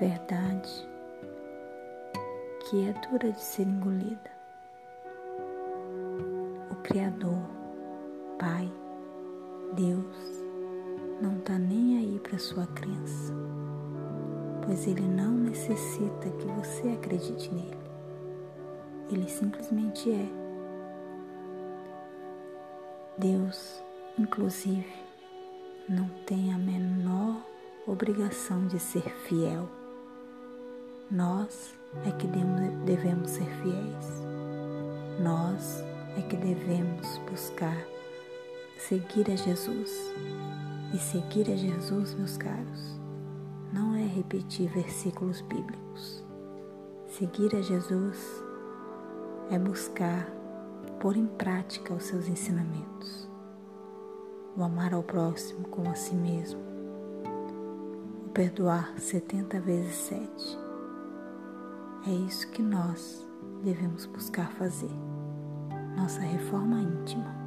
verdade que é dura de ser engolida. O Criador, Pai, Deus, não está nem aí para sua crença, pois Ele não necessita que você acredite nele. Ele simplesmente é. Deus, inclusive, não tem a menor obrigação de ser fiel. Nós é que devemos ser fiéis. Nós é que devemos buscar seguir a Jesus. E seguir a Jesus, meus caros, não é repetir versículos bíblicos. Seguir a Jesus é buscar pôr em prática os seus ensinamentos. O amar ao próximo como a si mesmo. Perdoar setenta vezes sete. É isso que nós devemos buscar fazer. Nossa reforma íntima.